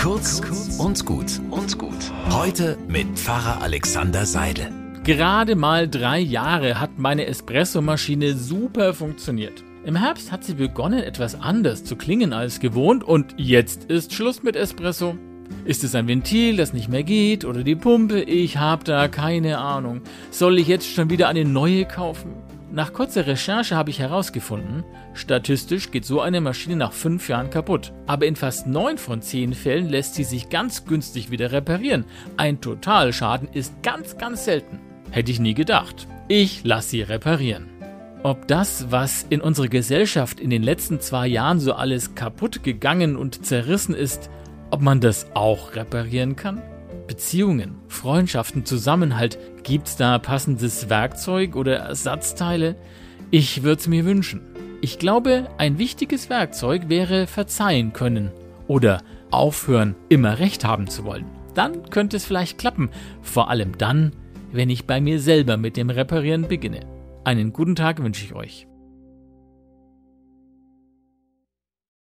Kurz und gut und gut. Heute mit Pfarrer Alexander Seidel. Gerade mal drei Jahre hat meine Espressomaschine super funktioniert. Im Herbst hat sie begonnen, etwas anders zu klingen als gewohnt und jetzt ist Schluss mit Espresso. Ist es ein Ventil, das nicht mehr geht oder die Pumpe? Ich habe da keine Ahnung. Soll ich jetzt schon wieder eine neue kaufen? Nach kurzer Recherche habe ich herausgefunden, statistisch geht so eine Maschine nach fünf Jahren kaputt. Aber in fast neun von zehn Fällen lässt sie sich ganz günstig wieder reparieren. Ein Totalschaden ist ganz, ganz selten. Hätte ich nie gedacht. Ich lasse sie reparieren. Ob das, was in unserer Gesellschaft in den letzten zwei Jahren so alles kaputt gegangen und zerrissen ist, ob man das auch reparieren kann? Beziehungen, Freundschaften, Zusammenhalt, gibt's da passendes Werkzeug oder Ersatzteile? Ich würde es mir wünschen. Ich glaube, ein wichtiges Werkzeug wäre verzeihen können oder aufhören, immer recht haben zu wollen. Dann könnte es vielleicht klappen, vor allem dann, wenn ich bei mir selber mit dem Reparieren beginne. Einen guten Tag wünsche ich euch.